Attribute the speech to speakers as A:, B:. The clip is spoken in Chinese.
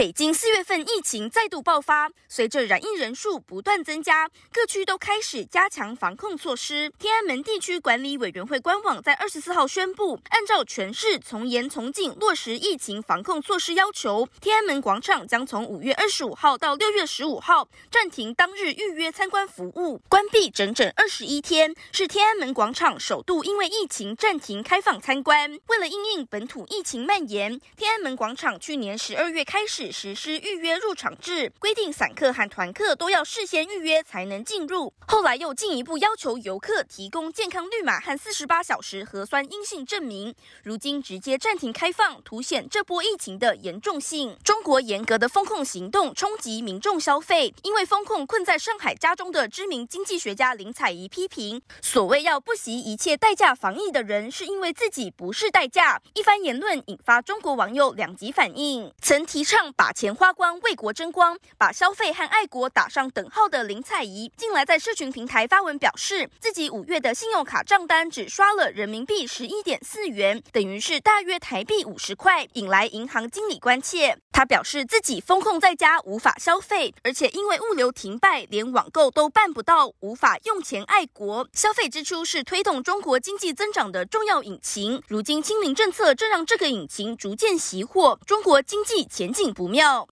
A: 北京四月份疫情再度爆发，随着染疫人数不断增加，各区都开始加强防控措施。天安门地区管理委员会官网在二十四号宣布，按照全市从严从紧落实疫情防控措施要求，天安门广场将从五月二十五号到六月十五号暂停当日预约参观服务，关闭整整二十一天，是天安门广场首度因为疫情暂停开放参观。为了应应本土疫情蔓延，天安门广场去年十二月开始。实施预约入场制，规定散客和团客都要事先预约才能进入。后来又进一步要求游客提供健康绿码和四十八小时核酸阴性证明。如今直接暂停开放，凸显这波疫情的严重性。中国严格的封控行动冲击民众消费，因为封控困在上海家中的知名经济学家林采宜批评，所谓要不惜一切代价防疫的人，是因为自己不是代价。一番言论引发中国网友两极反应，曾提倡。把钱花光，为国争光，把消费和爱国打上等号的林采宜，近来在社群平台发文表示，自己五月的信用卡账单只刷了人民币十一点四元，等于是大约台币五十块，引来银行经理关切。他表示自己封控在家，无法消费，而且因为物流停摆，连网购都办不到，无法用钱爱国。消费支出是推动中国经济增长的重要引擎，如今清零政策正让这个引擎逐渐熄火，中国经济前景不妙。